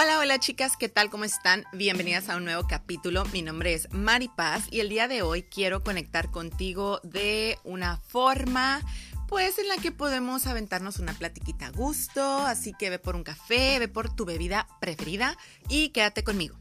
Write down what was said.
Hola, hola chicas, ¿qué tal? ¿Cómo están? Bienvenidas a un nuevo capítulo. Mi nombre es Mari Paz y el día de hoy quiero conectar contigo de una forma pues en la que podemos aventarnos una platiquita a gusto, así que ve por un café, ve por tu bebida preferida y quédate conmigo.